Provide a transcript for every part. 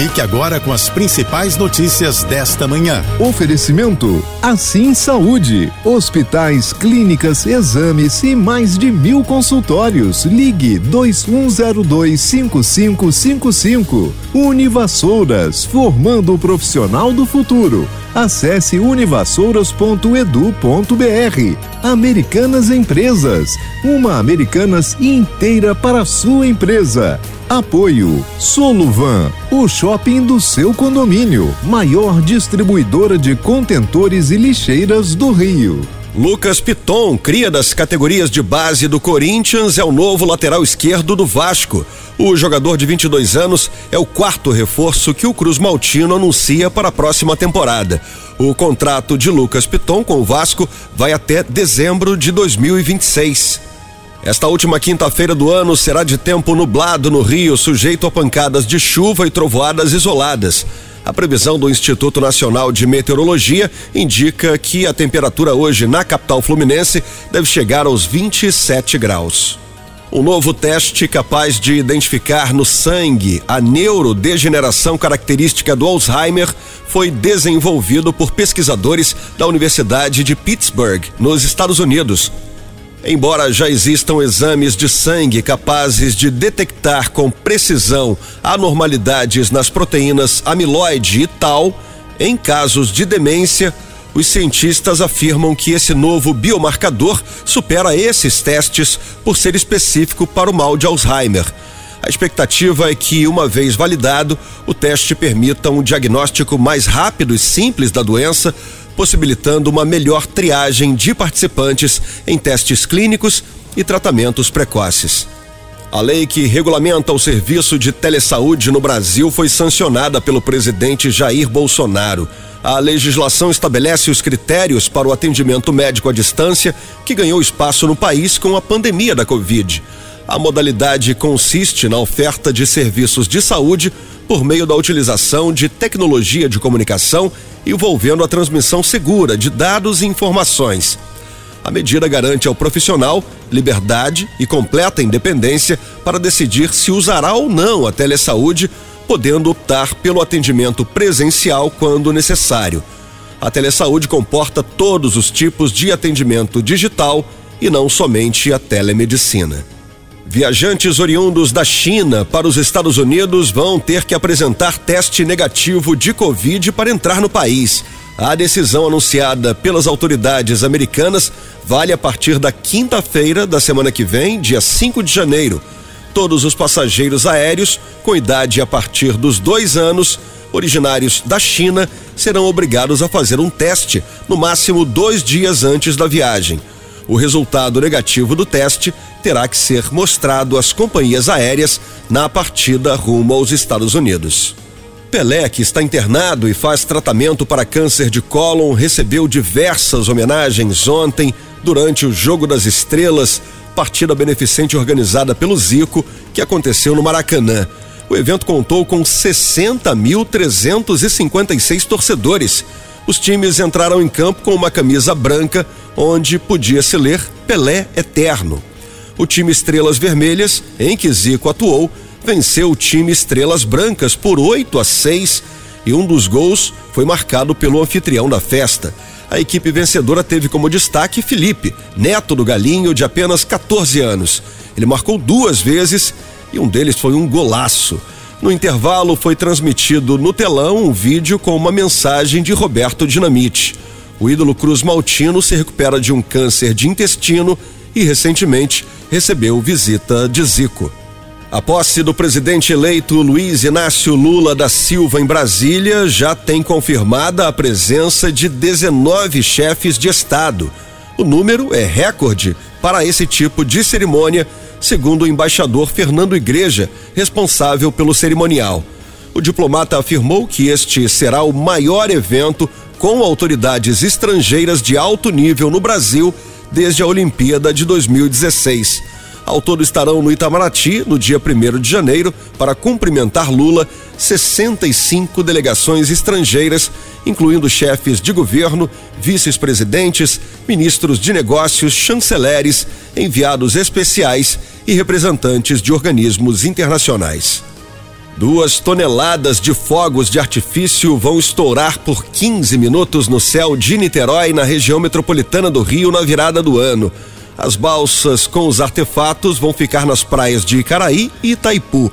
Fique agora com as principais notícias desta manhã. Oferecimento Assim Saúde. Hospitais, clínicas, exames e mais de mil consultórios. Ligue 21025555. Univassouras, formando o profissional do futuro. Acesse univassouras.edu.br. Americanas Empresas. Uma Americanas inteira para a sua empresa. Apoio Soluvan, o shopping do seu condomínio, maior distribuidora de contentores e lixeiras do Rio. Lucas Piton, cria das categorias de base do Corinthians, é o novo lateral esquerdo do Vasco. O jogador de 22 anos é o quarto reforço que o Cruz Maltino anuncia para a próxima temporada. O contrato de Lucas Piton com o Vasco vai até dezembro de 2026. Esta última quinta-feira do ano será de tempo nublado no Rio, sujeito a pancadas de chuva e trovoadas isoladas. A previsão do Instituto Nacional de Meteorologia indica que a temperatura hoje na capital fluminense deve chegar aos 27 graus. Um novo teste capaz de identificar no sangue a neurodegeneração característica do Alzheimer foi desenvolvido por pesquisadores da Universidade de Pittsburgh, nos Estados Unidos. Embora já existam exames de sangue capazes de detectar com precisão anormalidades nas proteínas amiloide e tal, em casos de demência, os cientistas afirmam que esse novo biomarcador supera esses testes por ser específico para o mal de Alzheimer. A expectativa é que, uma vez validado, o teste permita um diagnóstico mais rápido e simples da doença, possibilitando uma melhor triagem de participantes em testes clínicos e tratamentos precoces. A lei que regulamenta o serviço de telesaúde no Brasil foi sancionada pelo presidente Jair Bolsonaro. A legislação estabelece os critérios para o atendimento médico à distância, que ganhou espaço no país com a pandemia da Covid. A modalidade consiste na oferta de serviços de saúde por meio da utilização de tecnologia de comunicação envolvendo a transmissão segura de dados e informações. A medida garante ao profissional liberdade e completa independência para decidir se usará ou não a telesaúde, podendo optar pelo atendimento presencial quando necessário. A telesaúde comporta todos os tipos de atendimento digital e não somente a telemedicina. Viajantes oriundos da China para os Estados Unidos vão ter que apresentar teste negativo de Covid para entrar no país. A decisão anunciada pelas autoridades americanas vale a partir da quinta-feira da semana que vem, dia 5 de janeiro. Todos os passageiros aéreos com idade a partir dos dois anos, originários da China, serão obrigados a fazer um teste, no máximo dois dias antes da viagem. O resultado negativo do teste terá que ser mostrado às companhias aéreas na partida rumo aos Estados Unidos. Pelé, que está internado e faz tratamento para câncer de cólon, recebeu diversas homenagens ontem durante o Jogo das Estrelas, partida beneficente organizada pelo Zico, que aconteceu no Maracanã. O evento contou com 60.356 torcedores. Os times entraram em campo com uma camisa branca, onde podia se ler Pelé Eterno. O time Estrelas Vermelhas, em que Zico atuou, venceu o time Estrelas Brancas por 8 a 6 e um dos gols foi marcado pelo anfitrião da festa. A equipe vencedora teve como destaque Felipe, neto do Galinho, de apenas 14 anos. Ele marcou duas vezes e um deles foi um golaço. No intervalo foi transmitido no telão um vídeo com uma mensagem de Roberto Dinamite. O ídolo Cruz Maltino se recupera de um câncer de intestino e recentemente recebeu visita de Zico. A posse do presidente eleito Luiz Inácio Lula da Silva em Brasília já tem confirmada a presença de 19 chefes de Estado. O número é recorde para esse tipo de cerimônia, segundo o embaixador Fernando Igreja, responsável pelo cerimonial. O diplomata afirmou que este será o maior evento com autoridades estrangeiras de alto nível no Brasil desde a Olimpíada de 2016. Ao todo estarão no Itamaraty, no dia 1 de janeiro, para cumprimentar Lula, 65 delegações estrangeiras, incluindo chefes de governo, vice-presidentes, ministros de negócios, chanceleres, enviados especiais e representantes de organismos internacionais. Duas toneladas de fogos de artifício vão estourar por 15 minutos no céu de Niterói, na região metropolitana do Rio, na virada do ano. As balsas com os artefatos vão ficar nas praias de Icaraí e Itaipu.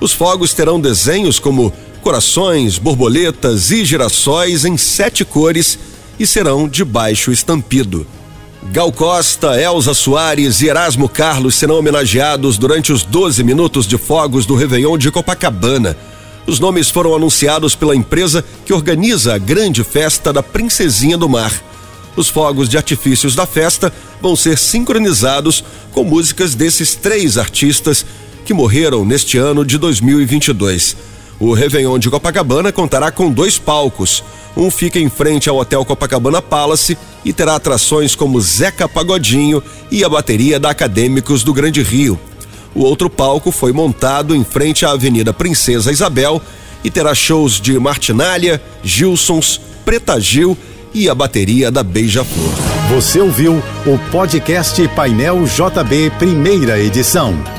Os fogos terão desenhos como corações, borboletas e girassóis em sete cores e serão de baixo estampido. Gal Costa, Elza Soares e Erasmo Carlos serão homenageados durante os 12 minutos de fogos do Réveillon de Copacabana. Os nomes foram anunciados pela empresa que organiza a grande festa da Princesinha do Mar. Os fogos de artifícios da festa vão ser sincronizados com músicas desses três artistas que morreram neste ano de 2022. O Réveillon de Copacabana contará com dois palcos. Um fica em frente ao Hotel Copacabana Palace e terá atrações como Zeca Pagodinho e a bateria da Acadêmicos do Grande Rio. O outro palco foi montado em frente à Avenida Princesa Isabel e terá shows de Martinália, Gilsons, Preta Gil e a bateria da Beija-Flor. Você ouviu o podcast Painel JB, primeira edição.